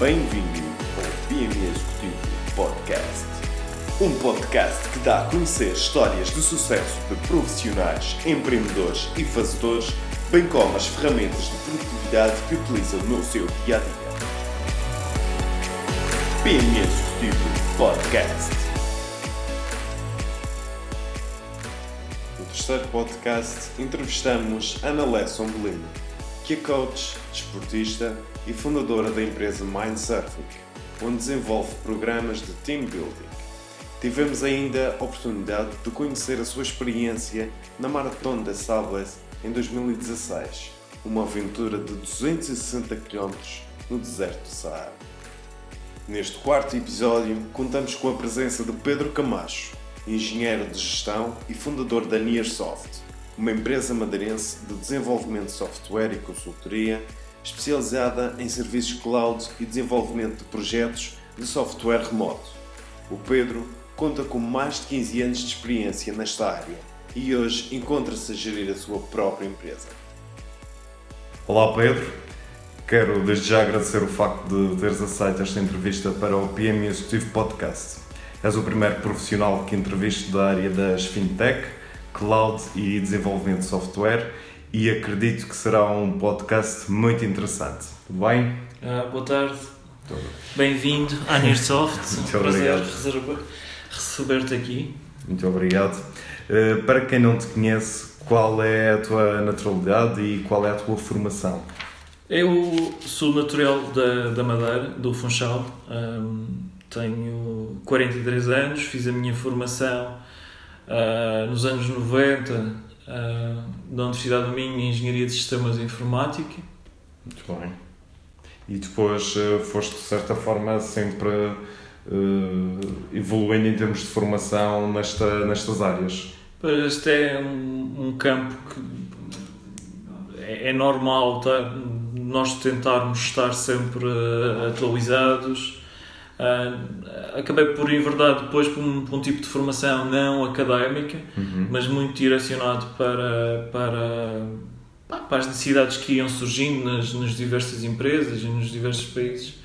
Bem-vindo ao PME Executivo Podcast. Um podcast que dá a conhecer histórias de sucesso de profissionais, empreendedores e fazedores, bem como as ferramentas de produtividade que utilizam no seu dia a dia. PME Executivo Podcast. No terceiro podcast, entrevistamos Ana Lesson Belino, que é coach, desportista e fundadora da empresa Mindsurfing, onde desenvolve programas de team building. Tivemos ainda a oportunidade de conhecer a sua experiência na Maratona da Sables em 2016, uma aventura de 260 km no deserto do Saara. Neste quarto episódio, contamos com a presença de Pedro Camacho, engenheiro de gestão e fundador da Nearsoft, uma empresa madeirense de desenvolvimento de software e consultoria especializada em serviços cloud e desenvolvimento de projetos de software remoto. O Pedro conta com mais de 15 anos de experiência nesta área e hoje encontra-se a gerir a sua própria empresa. Olá Pedro, quero desde já agradecer o facto de teres aceito esta entrevista para o PM Executivo Podcast. És o primeiro profissional que entrevisto da área das fintech, cloud e desenvolvimento de software e acredito que será um podcast muito interessante. Tudo bem? Uh, boa tarde. Bem-vindo à Nearsoft. Muito Prazer obrigado. receber-te aqui. Muito obrigado. Uh, para quem não te conhece, qual é a tua naturalidade e qual é a tua formação? Eu sou natural da, da Madeira, do Funchal. Um, tenho 43 anos, fiz a minha formação uh, nos anos 90 uh, na Universidade do Minho em Engenharia de Sistemas e Informática. Muito bem. E depois uh, foste, de certa forma, sempre evoluindo em termos de formação nesta, nestas áreas. Este é um, um campo que é, é normal tá? nós tentarmos estar sempre atualizados. Uh, acabei por enverdar depois por um, por um, tipo de formação não académica, uhum. mas muito direcionado para, para, para as necessidades que iam surgindo nas, nas diversas empresas e nos diversos países,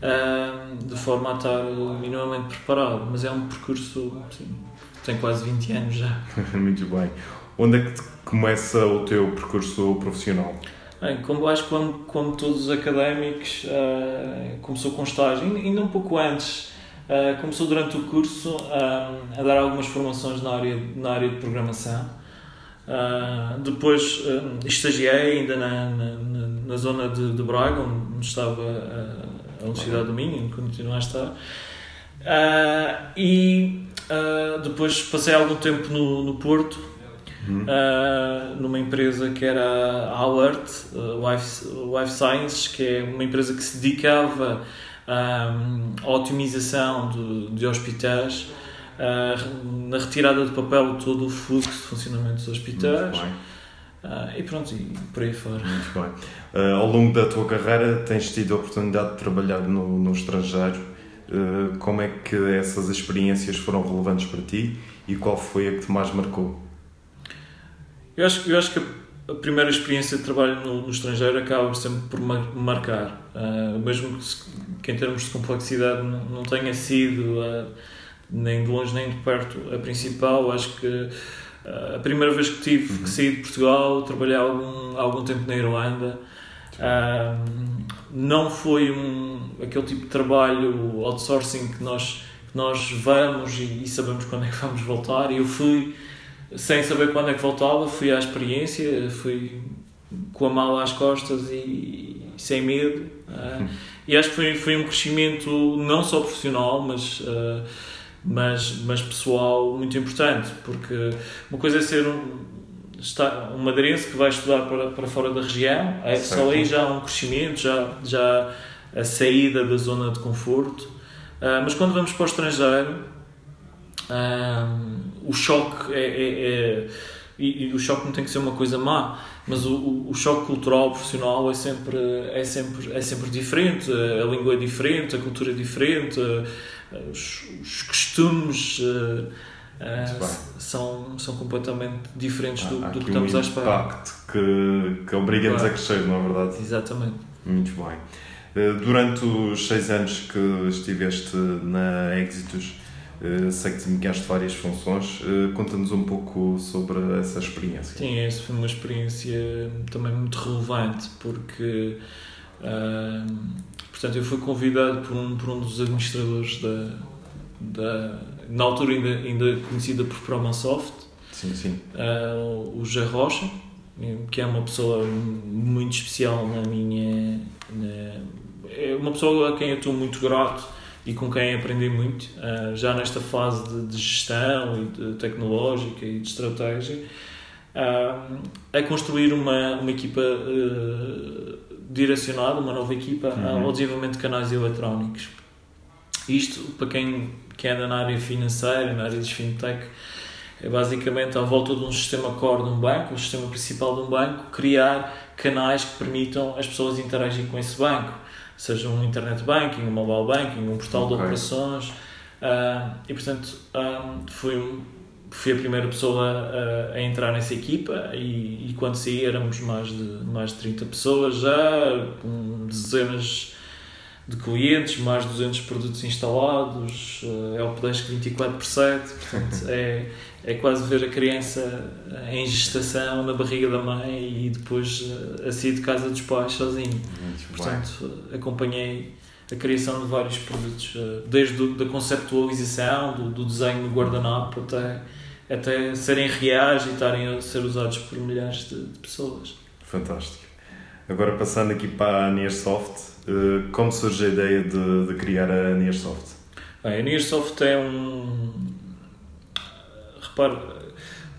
uh, de forma a estar minimamente preparado. Mas é um percurso sim, que tem quase 20 anos já. muito bem. Onde é que começa o teu percurso profissional? Bem, como acho que como, como todos os académicos, uh, começou com estágio, ainda um pouco antes, uh, começou durante o curso uh, a dar algumas formações na área, na área de programação. depois estagiei ainda na, na, na zona de, de, Braga, onde estava a Universidade do Minho, onde continuo a estar. e depois passei algum tempo no, no Porto, Uhum. Uh, numa empresa que era a Alert uh, Life, Life Sciences, que é uma empresa que se dedicava um, à otimização de, de hospitais, uh, na retirada de papel todo o fluxo de funcionamento dos hospitais. e pronto, e por aí fora. Muito bem. ao longo da tua carreira, tens tido a oportunidade de trabalhar no, no estrangeiro. como é que essas experiências foram relevantes para ti e qual foi a que te mais marcou? Eu acho, eu acho que a primeira experiência de trabalho no, no estrangeiro acaba sempre por marcar, uh, mesmo que, que, em termos de complexidade não, não tenha sido uh, nem de longe nem de perto a principal. Acho que uh, a primeira vez que tive uhum. que sair de Portugal, trabalhei algum, algum tempo na Irlanda. não foi um, aquele tipo de trabalho outsourcing que nós, que nós vamos e, e sabemos quando é que vamos voltar. Eu fui sem saber quando é que voltava, fui à experiência, fui com a mala às costas e, sem medo. Uh, e acho que foi, foi um crescimento não só profissional, mas, uh, mas, mas pessoal muito importante, porque uma coisa é ser um, está, um madeirense que vai estudar para, para fora da região, é, só aí já há um crescimento, já, já a saída da zona de conforto. Uh, mas quando vamos para o estrangeiro, um, o choque é, é, é e, e, o choque não tem que ser uma coisa má, mas o, o, o, choque cultural profissional é sempre, é, sempre, é sempre diferente, a língua é diferente, a cultura é diferente, os, os costumes uh, uh, são, são completamente diferentes do, do que estamos um à espera. impacto que, que obriga-nos a crescer, não é verdade? Exatamente. Muito bem. Eh, durante os seis anos que estiveste na Exitus, sei que desempenhaste várias funções. Eh, conta-nos um pouco sobre essa experiência. Sim, essa foi uma experiência também muito relevante, porque portanto, eu fui convidado por um, por um dos administradores da, da na altura ainda, ainda conhecida por Promasoft, sim, sim. Uh, o José Rocha, que é uma pessoa muito especial na minha. Na, é uma pessoa a quem eu estou muito grato e com quem aprendi muito, uh, já nesta fase de, de, gestão e de tecnológica e de estratégia, a construir uma, uma equipa uh, direcionada, uma nova equipa uhum. ao desenvolvimento de canais eletrónicos. Isto, para quem, quem anda na área financeira, na área de fintech, é basicamente à volta de um sistema core de um banco, um sistema principal de um banco, criar canais que permitam as pessoas interagir com esse banco, seja um internet banking, um mobile banking, um portal okay. de operações. Uh, e portanto, um, fui, fui a primeira pessoa a, a entrar nessa equipa e, e, quando saí éramos mais de, mais de 30 pessoas já, com dezenas de clientes, mais de 200 produtos instalados, é o Pedesco 24 por 7, portanto é, é quase ver a criança em gestação na barriga da mãe e depois a sair de casa dos pais sozinho. Muito portanto, bem. acompanhei a criação de vários produtos, eh, desde a conceptualização, do, do desenho do guardanapo até, até serem reais e estarem a ser usados por milhares de, de pessoas. Fantástico. Agora passando aqui para a Nearsoft, eh, como surge a ideia de, de criar a Nearsoft? Bem, a Nearsoft é um. Repare,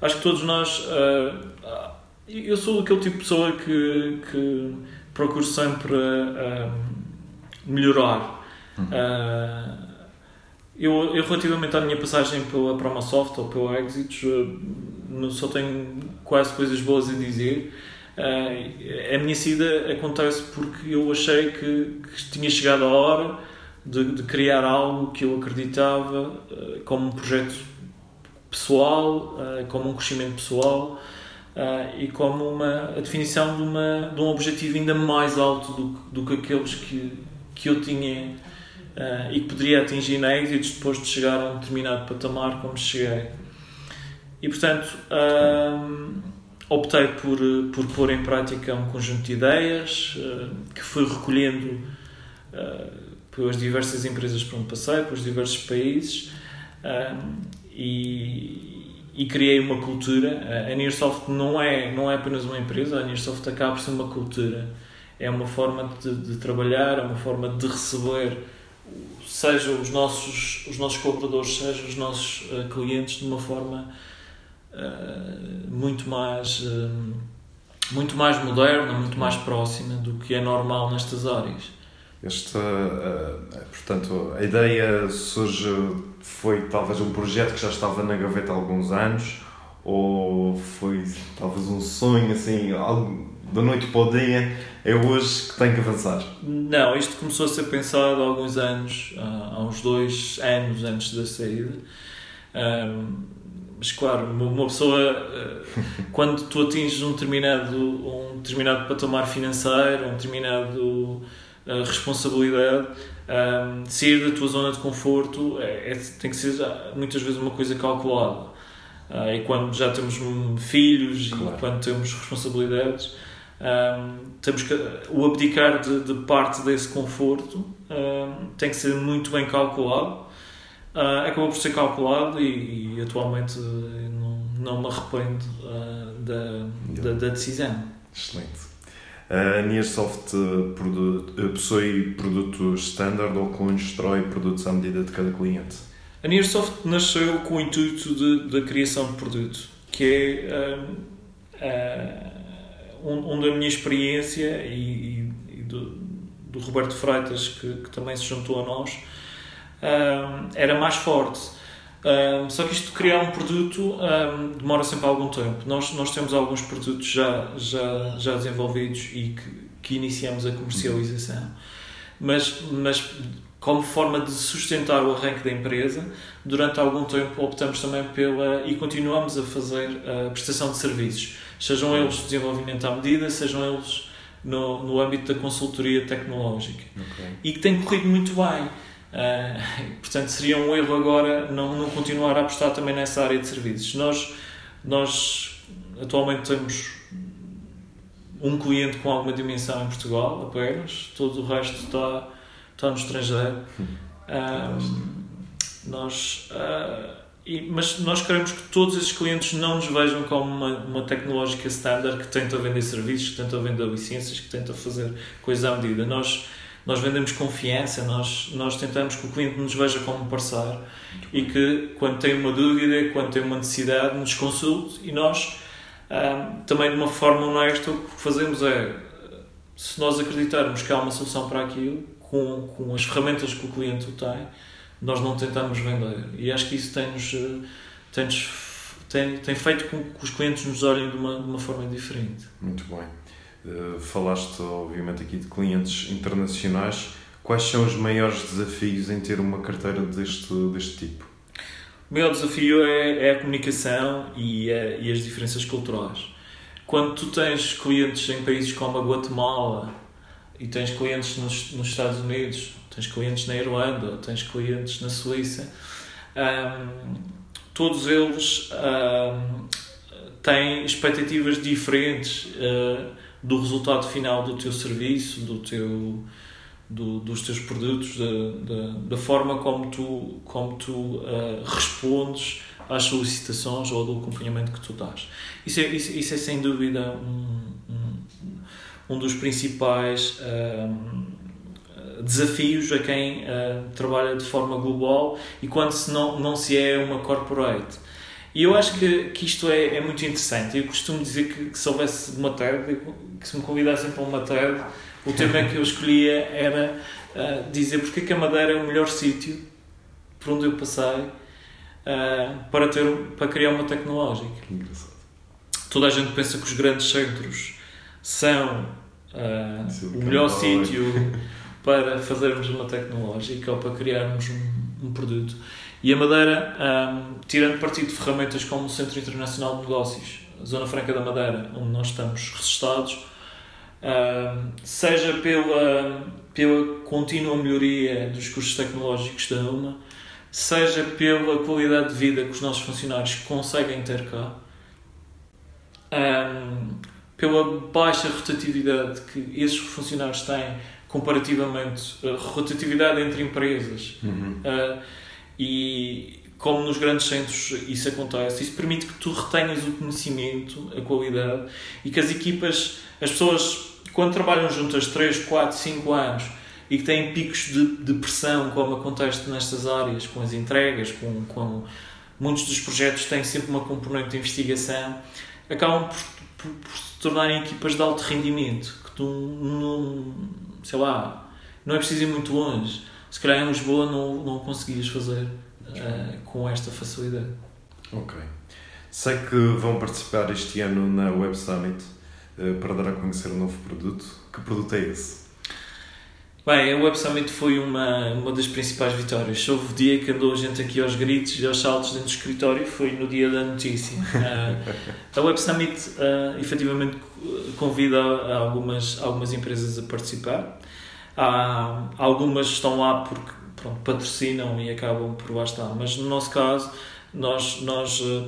acho que todos nós. Uh, eu sou aquele tipo de pessoa que, que procuro sempre uh, melhorar. Uhum. Uh, eu, eu, relativamente à minha passagem pela Promosoft ou pela Exit, só tenho quase coisas boas a dizer. Uh, a minha saída acontece porque eu achei que, que tinha chegado a hora de, de, criar algo que eu acreditava uh, como um projeto pessoal, uh, como um crescimento pessoal e como uma, a definição de, uma, de um objetivo ainda mais alto do, do que aqueles que, que eu tinha e que poderia atingir na Exit depois de chegar a um determinado patamar como cheguei. E portanto optei por, por pôr em prática um conjunto de ideias que fui recolhendo pelas diversas empresas por onde passei, pelos diversos países e, e, criei uma cultura. A Nearsoft não é, não é apenas uma empresa, a Nearsoft acaba por ser uma cultura. É uma forma de, de trabalhar, é uma forma de receber seja os nossos, os nossos colaboradores, seja os nossos clientes de uma forma eh, muito mais uh, muito mais moderna, muito mais próxima do que é normal nestas áreas. Este, uh, portanto, a ideia surge, foi talvez um projeto que já estava na gaveta há alguns anos, ou foi talvez um sonho, assim, algo da noite para o dia, é hoje que tem que avançar? Não, isto começou a ser pensado há alguns anos, há uns dois anos antes da saída. Um, mas claro, uma pessoa, eh, quando tu atinges um determinado, um determinado patamar financeiro, um determinado uh, responsabilidade, um, sair da tua zona de conforto é, é, tem que ser muitas vezes uma coisa calculada. Uh, e quando já temos filhos claro. e quando temos responsabilidades, um, temos que, o abdicar de, de parte desse conforto um, tem que ser muito bem calculado uh, acabou por ser calculado e, e atualmente não, não me arrependo uh, da, da, da, decisão. Excelente. A Nearsoft produ possui produtos standard ou constrói produtos à medida de cada cliente? A Nearsoft nasceu com o intuito da criação de produto, que é um, um, um da minha experiência e, e do, do Roberto Freitas, que, que também se juntou a nós, era mais forte. Só que isto criar um produto demora sempre algum tempo. Nós, nós temos alguns produtos já, já, já desenvolvidos e que, que iniciamos a comercialização. Mas, mas como forma de sustentar o arranque da empresa, durante algum tempo optamos também pela e continuamos a fazer a prestação de serviços, sejam eles desenvolvimento à medida, sejam eles no, no âmbito da consultoria tecnológica Ok. e que tem corrido muito bem. Ah, portanto, seria um erro agora não, não continuar a apostar também nessa área de serviços. Nós, nós atualmente temos um cliente com alguma dimensão em Portugal apenas, todo o resto está, está no estrangeiro. Ah, nós, ah, e- mas nós queremos que todos esses clientes não nos vejam como uma, uma tecnológica standard que tenta vender serviços, que tenta vender licenças, que tenta fazer coisas à medida. Nós, nós vendemos confiança, nós, nós tentamos que o cliente nos veja como parceiro e que quando tem uma dúvida, quando tem uma necessidade, nos consulte e nós também de uma forma honesta o que fazemos é se nós acreditarmos que há uma solução para aquilo, com, com as ferramentas que o cliente tem, nós não tentamos vender. E acho que isso tem-nos eh, tem-nos- tem, tem feito com que os clientes nos olhem de uma, de uma forma diferente. Muito bem. Uh, falaste, obviamente, aqui de clientes internacionais. Quais são os maiores desafios em ter uma carteira deste, deste tipo? O maior desafio é, é a comunicação e, é- e as diferenças culturais. Quando tu tens clientes em países como a Guatemala e tens clientes nos, nos Estados Unidos, tens clientes na Irlanda, tens clientes na Suíça, ahm, todos eles ahm, têm expectativas diferentes ah, do resultado final do teu serviço, do teu, do- dos teus produtos, da, da, da forma como tu, como tu ah, respondes às solicitações ou do acompanhamento que tu dás. Isso é, isso, isso é sem dúvida um, um, um dos principais ah, desafios a quem ah, trabalha de forma global e quando se não, não se é uma corporate. E eu acho que, que isto é, é muito interessante. Eu costumo dizer que, que se houvesse uma TED, que se me convidassem para uma TED, o tema que eu escolhia era ah, dizer porque é que a Madeira é o melhor sítio por onde eu passei ah, para, ter, para criar uma tecnológica. Engraçado. Toda a gente pensa que os grandes centros são Silicon o melhor sítio para fazermos uma tecnológica ou para criarmos um, um produto. E a Madeira, ah, tirando partido de ferramentas como o Centro Internacional de Negócios, Zona Franca da Madeira, onde nós estamos registados, ah, seja pela, pela contínua melhoria dos cursos tecnológicos da UMA, seja pela qualidade de vida que os nossos funcionários conseguem ter cá, Ahm, pela baixa rotatividade que esses funcionários têm comparativamente, a rotatividade entre empresas Uhum. ah, e como nos grandes centros isso acontece, isso permite que tu retenhas o conhecimento, a qualidade e que as equipas, as pessoas quando trabalham juntas 3, 4, 5 anos e que têm picos de, de pressão como acontece nestas áreas com as entregas, com, com muitos dos projetos têm sempre uma componente de investigação acabam por, por, por se tornarem equipas de alto rendimento, que tu não, sei lá, não é preciso ir muito longe. Se calhar em Lisboa não, não conseguias fazer eh, com esta facilidade. Ok. Sei que vão participar este ano na Web Summit eh, para dar a conhecer um novo produto. Que produto é esse? Bem, a Web Summit foi uma, uma das principais vitórias. Houve dia que andou a gente aqui aos gritos e aos saltos dentro do escritório, foi no dia da notícia. Ah, a Web Summit ah, efetivamente convida algumas, algumas empresas a participar. Há, algumas estão lá porque pronto, patrocinam e acabam por lá estar, mas no nosso caso, nós, nós ah,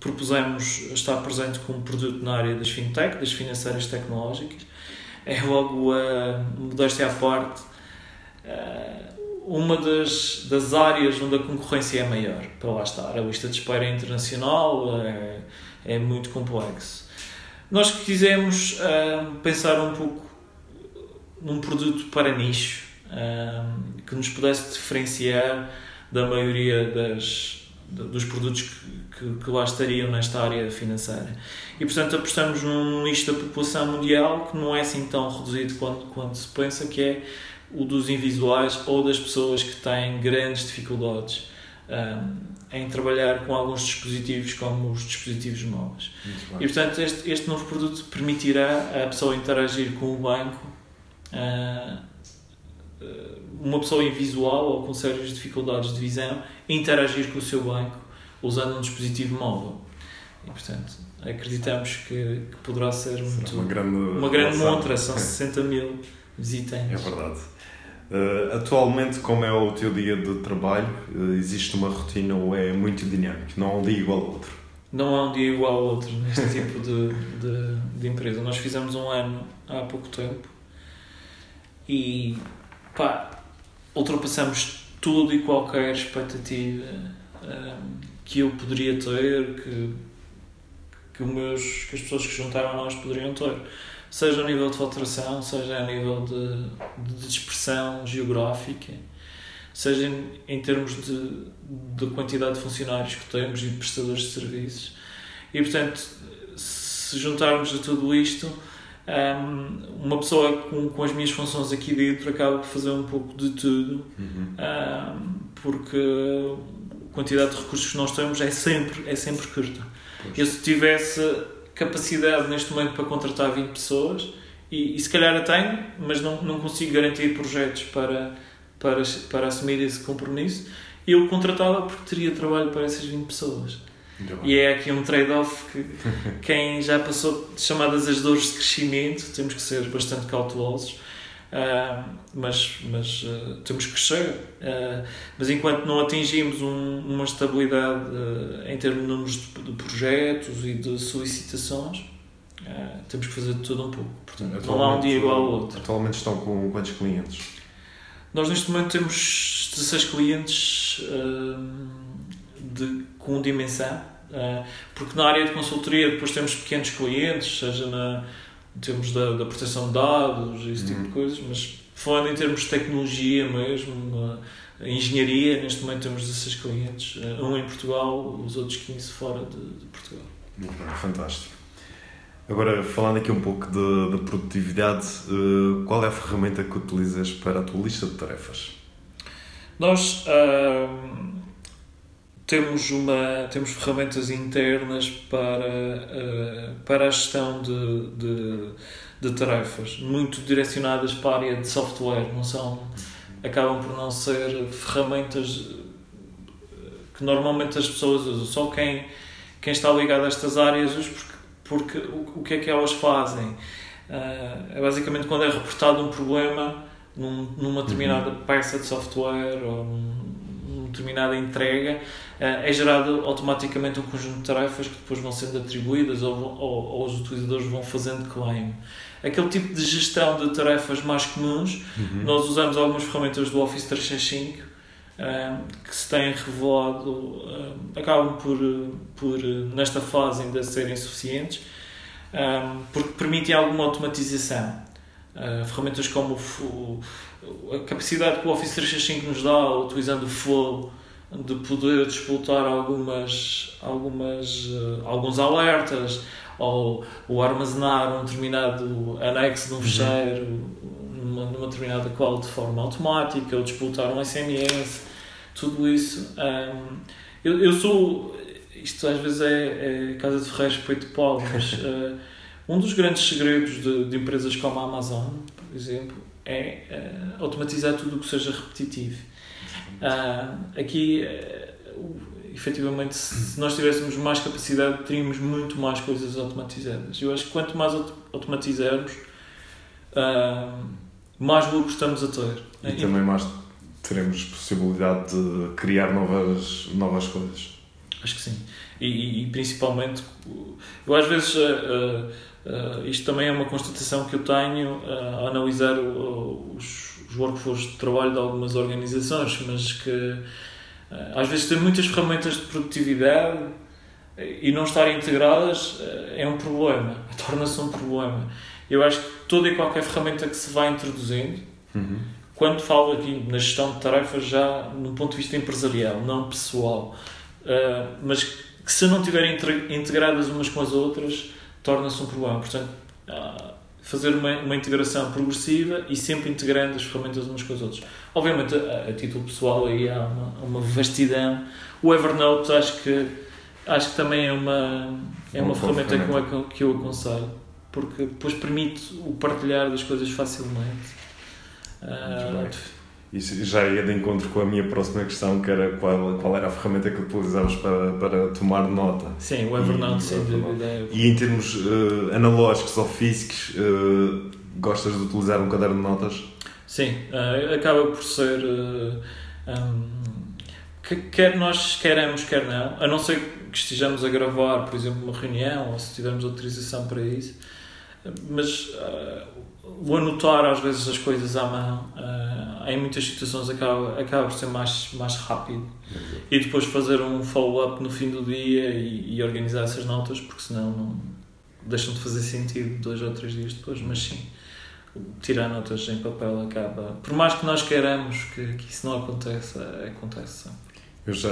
propusemos estar presente com um produto na área das fintech, das financeiras tecnológicas. É logo a modéstia à parte eh, uma das, das áreas onde a concorrência é maior para lá estar. A lista de espera é internacional, é, é muito complexo. Nós quisemos pensar um pouco num produto para nicho eh, que nos pudesse diferenciar da maioria das, dos produtos que, que, que lá estariam nesta área financeira. E portanto apostamos num nicho da população mundial que não é assim tão reduzido quanto, quanto se pensa, que é o dos invisuais ou das pessoas que têm grandes dificuldades ahm, em trabalhar com alguns dispositivos como os dispositivos móveis. E portanto este, este novo produto permitirá a pessoa interagir com o banco, uma pessoa invisual ou com sérias dificuldades de visão, interagir com o seu banco usando um dispositivo móvel. e portanto acreditamos que, que poderá ser muito, Uma grande, uma grande montra, são 60 mil visitantes. É verdade. Uh, atualmente, como é o teu dia de trabalho? Uh, existe uma rotina ou é muito dinâmico? Não há um dia igual ao outro? Não há um dia igual ao outro neste tipo de, de, de empresa. Nós fizemos um ano há pouco tempo e pá, ultrapassamos tudo e qualquer expectativa um, que eu poderia ter, que, que, meus, que as pessoas que juntaram a nós poderiam ter. Seja a nível de faturação, seja a nível de, de dispersão geográfica, seja em, em termos de, de quantidade de funcionários que temos e de prestadores de serviços. E, portanto, se juntarmos a tudo isto, um, uma pessoa com, com as minhas funções aqui dentro acaba por fazer um pouco de tudo, Uhum. um, porque a quantidade de recursos que nós temos é sempre, é sempre curta. Pois. Eu se tivesse capacidade neste momento para contratar 20 pessoas, e, e se calhar a tenho, mas não, não consigo garantir projetos para, para, para assumir esse compromisso, eu contratava porque teria trabalho para essas 20 pessoas. E é aqui um trade-off que quem já passou chamadas as dores de crescimento, temos que ser bastante cautelosos, ah, mas, mas ah, temos que crescer. Ah, mas enquanto não atingimos um- uma estabilidade em termos de números de, de projetos e de solicitações, temos que fazer de tudo um pouco. Portanto, não há um dia igual ao outro. Atualmente estão com quantos clientes? Nós neste momento temos 16 clientes de, com dimensão, ah, porque na área de consultoria depois temos pequenos clientes, seja na temos da, da proteção de dados, esse tipo de Uhum. coisas, mas falando em termos de tecnologia mesmo, engenharia, neste momento temos 16 clientes, ah, um em Portugal, os outros 15 fora de, de Portugal. Fantástico. Agora, falando aqui um pouco de produtividade, eh, qual é a ferramenta que utilizas para a tua lista de tarefas? Nós ahm, temos, uma, temos ferramentas internas para, ah, para a gestão de, de, de tarefas, muito direcionadas para a área de software, não são, acabam por não ser ferramentas eh, que normalmente as pessoas usam, só quem, quem está ligado a estas áreas usa porque, porque o, o que é que elas fazem? Ah, é basicamente quando é reportado um problema num, numa determinada peça de software ou num- numa determinada entrega, é gerado automaticamente um conjunto de tarefas que depois vão sendo atribuídas ou, ou, ou os utilizadores vão fazendo claim. Aquele tipo de gestão de tarefas mais comuns, nós usamos algumas ferramentas do Office 365 ah, que se têm revelado, ah, acabam por, por, nesta fase, ainda serem suficientes, porque permitem alguma automatização. Ferramentas como o a capacidade que o Office 365 nos dá, utilizando o Flow, de poder disputar algumas, algumas, ah, alguns alertas ou, ou armazenar um determinado anexo de um fecheiro numa, numa determinada call de forma automática ou disputar um SMS, tudo isso. ahm, eu, eu sou. Isto às vezes é, é casa de ferreiros peito de pau, mas ah, um dos grandes segredos de, de empresas como a Amazon, por exemplo, é ah, automatizar tudo o que seja repetitivo. Ah, aqui, o- efetivamente, se nós tivéssemos mais capacidade, teríamos muito mais coisas automatizadas. Eu acho que quanto mais auto- automatizarmos, ah, mais lucro estamos a ter. E também mais teremos possibilidade de criar novas, novas coisas. Acho que sim. E, e- e principalmente, eu às vezes, ah, isto também é uma constatação que eu tenho a analisar os, os workflows de trabalho de algumas organizações, mas que ah, às vezes tem muitas ferramentas de produtividade e não estarem integradas ah, é um problema, torna-se um problema. Eu acho que toda e qualquer ferramenta que se vai introduzindo, Uhum. quando falo aqui na gestão de tarefas já no ponto de vista empresarial, não pessoal, mas que se não estiverem intre- integradas umas com as outras, torna-se um problema. Portanto, uh, fazer uma, uma integração progressiva e sempre integrando as ferramentas umas com as outras. Obviamente, a, a título pessoal, aí há uma, uma vastidão. O Evernote, acho que, acho que também é uma, é uma ferramenta que eu, ferramenta. acon- que eu aconselho, porque depois permite o partilhar das coisas facilmente. Muito Ah, bem. Isso já ia de encontro com a minha próxima questão, que era qual, qual era a ferramenta que utilizavas para, para tomar nota. Sim, o Evernote, E- sem dúvida. é- E em termos eh, analógicos ou físicos, eh, gostas de utilizar um caderno de notas? Sim, eh, acaba por ser. um, que- quer nós queremos, quer não, a não ser que estejamos a gravar, por exemplo, uma reunião ou se tivermos autorização para isso, mas eh, o anotar às vezes as coisas à mão, eh, em muitas situações acaba, acaba por ser mais, mais rápido e depois fazer um follow-up no fim do dia e, e organizar essas notas, porque senão não deixam de fazer sentido dois ou três dias depois, mas sim tirar notas em papel acaba. Por mais que nós queiramos que, que isso não aconteça, acontece. Eu já,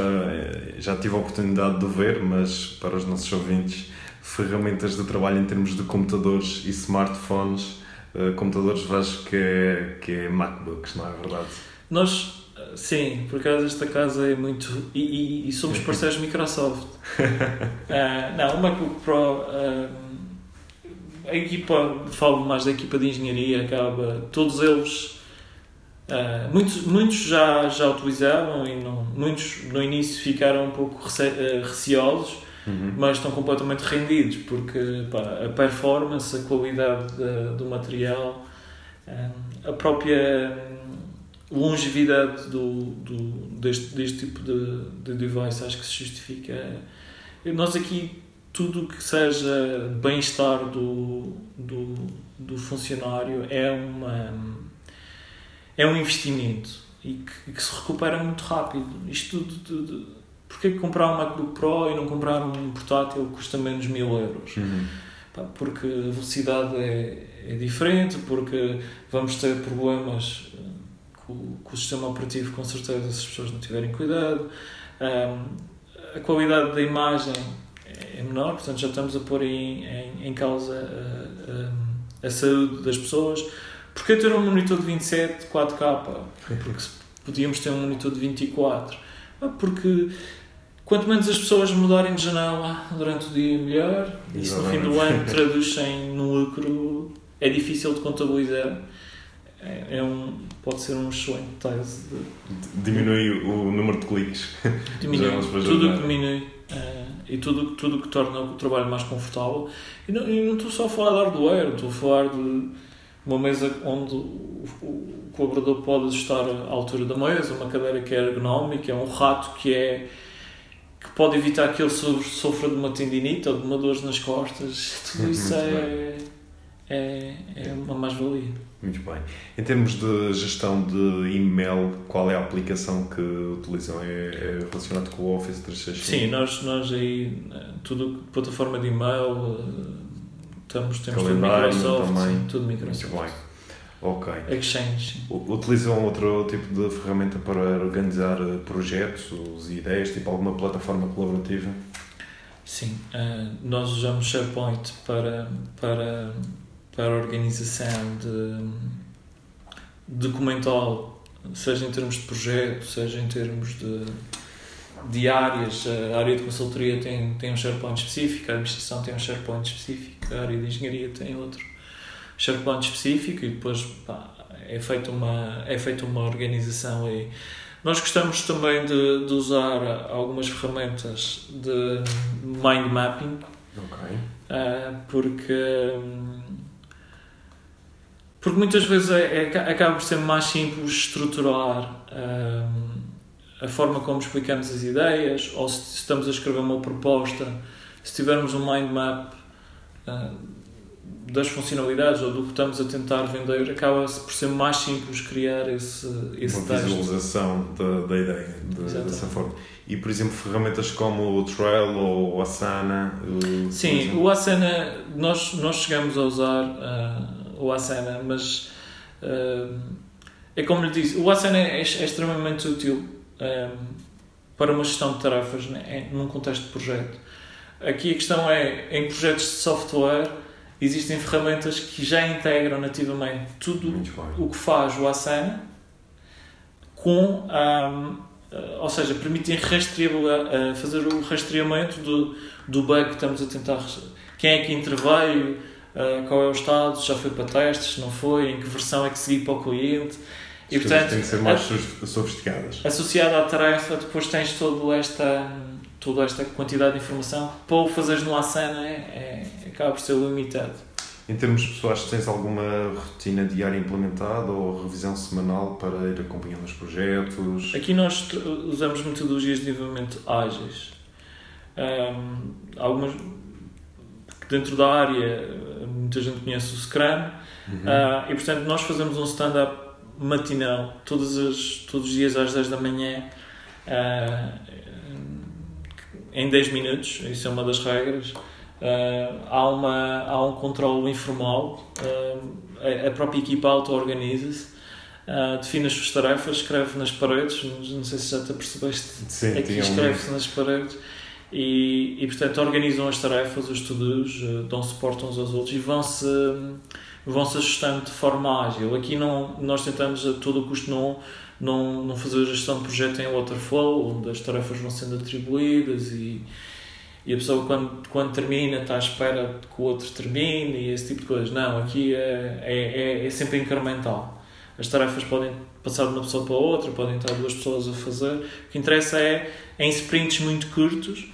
já tive a oportunidade de ver, mas para os nossos ouvintes, ferramentas de trabalho em termos de computadores e smartphones, eh, computadores acho que é, que é MacBooks, não é verdade? Nós, eh, sim, por acaso esta casa é muito. E, e- e somos parceiros Microsoft. Ah, não, o MacBook Pro. ah, a equipa, falo mais da equipa de engenharia, acaba. Todos eles. ah, muitos, muitos já, já utilizavam e não, muitos no início ficaram um pouco rece, ah, receosos, mas estão completamente rendidos porque pá, a performance, a qualidade da- do material, hum, a própria hum, longevidade do, do, deste, deste tipo de, de device acho que se justifica. Nós aqui, tudo que seja bem-estar do, do, do funcionário é, uma, é um investimento e que, que se recupera muito rápido. Isto Porquê que comprar um MacBook Pro e não comprar um portátil que custa menos mil euros? Uhum. Porque a velocidade é, é diferente, porque vamos ter problemas eh, com, com o sistema operativo, com certeza, se as pessoas não tiverem cuidado. Ahm, a qualidade da imagem é menor, portanto já estamos a pôr em, em, em causa a, a, a saúde das pessoas. Porquê ter um monitor de 27 4K? Porque se podíamos ter um monitor de 24. Ah, Porque quanto menos as pessoas mudarem de janela durante o dia, melhor. Isso no fim do ano traduz em no lucro. É difícil de contabilizar. É, é um, pode ser um excelente tese de Diminui o número de cliques. diminui, para tudo o que diminui eh, e tudo tudo o que torna o trabalho mais confortável e não, e não estou só a falar de hardware estou a falar de uma mesa onde o, o colaborador pode ajustar a altura da mesa uma cadeira que é ergonómica é um rato que é pode evitar que ele sofra, de uma tendinite ou de uma dor nas costas tudo isso Muito é, é, é uma mais-valia Muito bem. Em termos de gestão de e-mail, qual é a aplicação que utilizam? É, é relacionado com o Office 365? Sim, nós, nós aí, tudo, plataforma de e-mail, eh, estamos, temos tudo Calendário Microsoft, também. sim, tudo Muito Microsoft. bem. Ok. Exchange, Utilizam outro tipo de ferramenta para organizar eh, projetos e ideias, tipo alguma plataforma colaborativa? Sim, eh, nós usamos SharePoint para, para, para organização de documental, seja em termos de projeto, seja em termos de, de áreas. A área de consultoria tem, tem um SharePoint específico, a administração tem um SharePoint específico, a área de engenharia tem outro SharePoint específico e depois pá, é feita uma, é feita uma organização aí. Nós gostamos também de, de usar algumas ferramentas de mind mapping, Ok. ah, porque, porque muitas vezes é, é- acaba por ser mais simples estruturar hum, a forma como explicamos as ideias, ou se estamos a escrever uma proposta, se tivermos um mind map ah, das funcionalidades ou do que estamos a tentar vender, acaba por ser mais simples criar esse, esse Uma texto. visualização da, da ideia, de- dessa forma. E, por exemplo, ferramentas como o Trello ou o Asana? eh, Sim, o Asana, nós, nós chegamos a usar ah, o Asana, mas ah, é como lhe disse, o Asana é, é extremamente útil ah, para uma gestão de tarefas né, num contexto de projeto. Aqui a questão é, em projetos de software, existem ferramentas que já integram nativamente tudo o que faz o Asana com ahm, eh, ou seja, permitem eh, fazer o rastreamento do, do bug que estamos a tentar quem é que interveio eh, qual é o estado, se já foi para testes, se não foi, em que versão é que seguir para o cliente E, As portanto, têm que ser mais sof- sofisticadas. associado à tarefa, depois tens toda esta, toda esta quantidade de informação. Para o fazeres no Asana é, é, acaba por ser limitado. Em termos pessoais, tens alguma rotina diária implementada ou revisão semanal para ir acompanhando os projetos? Aqui nós usamos metodologias de desenvolvimento ágeis. Ahm, algumas dentro da área, muita gente conhece o Scrum, Uhum. Ah, e portanto nós fazemos um stand-up matinal todos os, todos os dias às 10 da manhã ah, em 10 minutos, isso é uma das regras. Ah, há, uma, há um controle informal, ah, a, própria equipa auto-organiza-se, ah, define as suas tarefas, escreve nas paredes, não, sei se já te apercebeste Sim, aqui escreve-se nas paredes e, e portanto organizam as tarefas, os to-dos, eh, dão suporte uns aos outros e vão-se vão-se ajustando de forma ágil. Aqui não, nós tentamos a todo custo não, não, não fazer a gestão de projeto em waterfall, onde as tarefas vão sendo atribuídas e, e a pessoa quando, quando termina está à espera que o outro termine e esse tipo de coisas. Não, aqui é, é, é, é sempre incremental. As tarefas podem passar de uma pessoa para outra, podem estar duas pessoas a fazer. O que interessa é, em sprints muito curtos,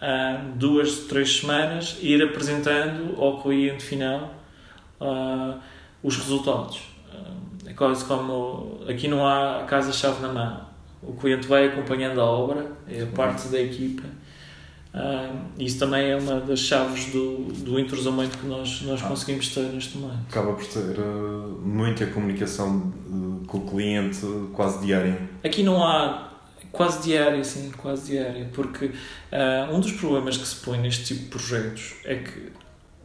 ah, duas, três semanas, ir apresentando ao cliente final ah, os resultados. Ah, é quase como aqui não há casa-chave na mão. O cliente vai acompanhando a obra, é parte da equipa. Ah, isso também é uma das chaves do, do entrosamento que nós, nós Ah. conseguimos ter neste momento. Acaba por ter uh, muita comunicação uh, com o cliente quase diária. Aqui não há quase diária, sim, quase diária, porque um dos problemas que se põe neste tipo de projetos é que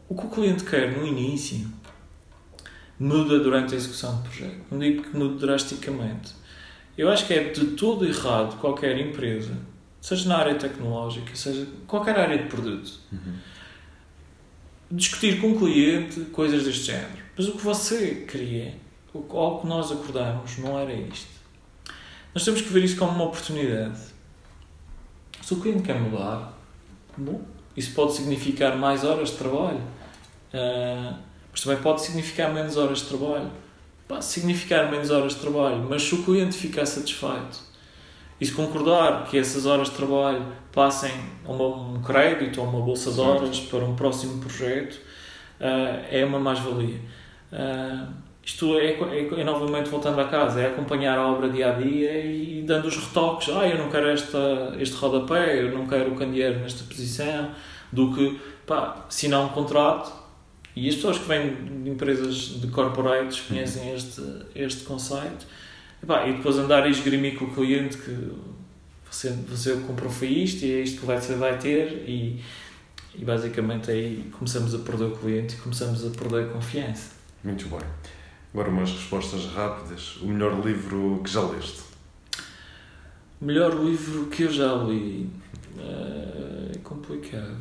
o que o cliente quer no início muda durante a execução do projeto. Não digo que mude drasticamente. Eu acho que é de todo errado qualquer empresa, seja na área tecnológica, seja qualquer área de produto, discutir com o cliente coisas deste género. Mas o que você queria, o que- ao que nós acordamos, não era isto. Nós temos que ver isso como uma oportunidade. Se o cliente quer mudar, bom, isso pode significar mais horas de trabalho, Ah, mas também pode significar menos horas de trabalho. Pode significar menos horas de trabalho, mas se o cliente ficar satisfeito e se concordar que essas horas de trabalho passem a um crédito ou uma bolsa de horas para um próximo projeto, ah, é uma mais-valia. Ah, isto é, é, é novamente voltando à casa, é acompanhar a obra dia a dia e dando os retoques. Ah, eu não quero esta, este rodapé, eu não quero o candeeiro nesta posição, do que pá, assinar um contrato. E as pessoas que vêm de empresas de corporates conhecem este, este conceito. E, pá, e depois andar a esgrimir com o cliente que você, você comprou foi isto e é isto que você vai ter e, e basicamente aí começamos a perder o cliente e começamos a perder a confiança. Muito bem. Agora umas respostas rápidas. O melhor livro que já leste? O melhor livro que eu já li eh, é complicado.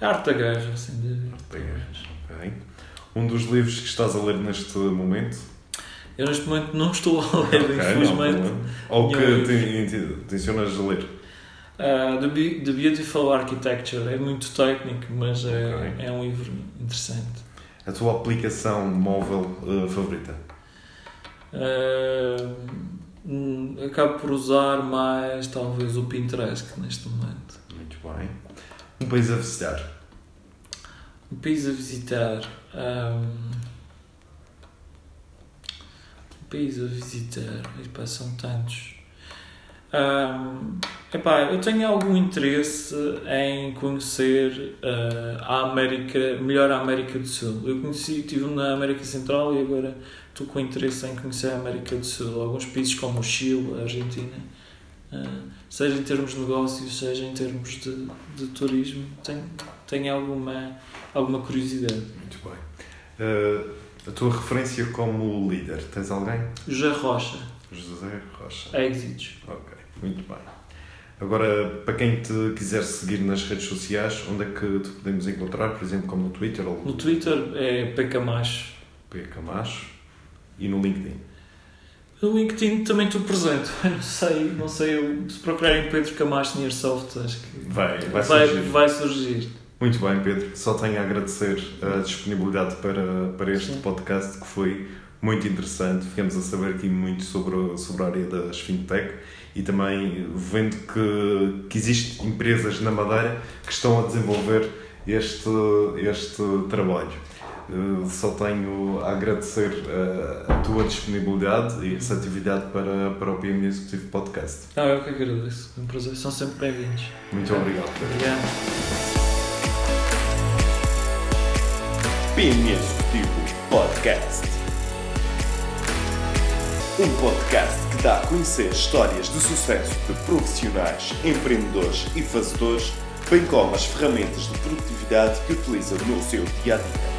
A Arte da Guerra, sem dúvida. Arte da Guerra. Ok. Um dos livros que estás a ler neste momento? Eu neste momento não estou a ler, Ok, não há infelizmente. problema. Ou que tencionas a ler? Uh, the, Be- The Beautiful Architecture é muito técnico, mas é, Ok. é um livro interessante. A tua aplicação móvel eh, favorita? Uh, acabo por usar mais talvez o Pinterest neste momento. Muito bem. Um país a visitar? Um país a visitar. Um, um país a visitar. Epá, são tantos. Um, epá, eu tenho algum interesse em conhecer uh, a América, melhor a América do Sul. Eu conheci, estive na América Central e agora estou com interesse em conhecer a América do Sul. Alguns países como o Chile, a Argentina, uh, seja em termos de negócios, seja em termos de, de turismo, tenho, tenho alguma, alguma curiosidade. Muito bem. Eh, a tua referência como líder? Tens alguém? José Rocha, José Rocha. Éxitos. Ok, muito bem. Agora, para quem te quiser seguir nas redes sociais, onde é que te podemos encontrar? Por exemplo, como no Twitter ou No Twitter é P. Camacho. P. Camacho e no LinkedIn. No LinkedIn também estou presente. Não sei, não sei. eu- Se procurarem Pedro Camacho Nearsoft, acho que Vai, vai, vai, surgir. vai surgir. Muito bem, Pedro. Só tenho a agradecer a disponibilidade para, para este Sim. podcast que foi muito interessante. Ficamos a saber aqui muito sobre, sobre a área das fintech e também vendo que, que existem empresas na Madeira que estão a desenvolver este, este trabalho. Uh, só tenho a agradecer uh, a tua disponibilidade e receptividade para, para o PM Executivo Podcast. Não, eu que agradeço. É um prazer. São sempre bem-vindos. Muito obrigado. Obrigado. PM Executivo Podcast. Um podcast que dá a conhecer histórias de sucesso de profissionais, empreendedores e fazedores, bem como as ferramentas de produtividade que utilizam no seu dia a dia.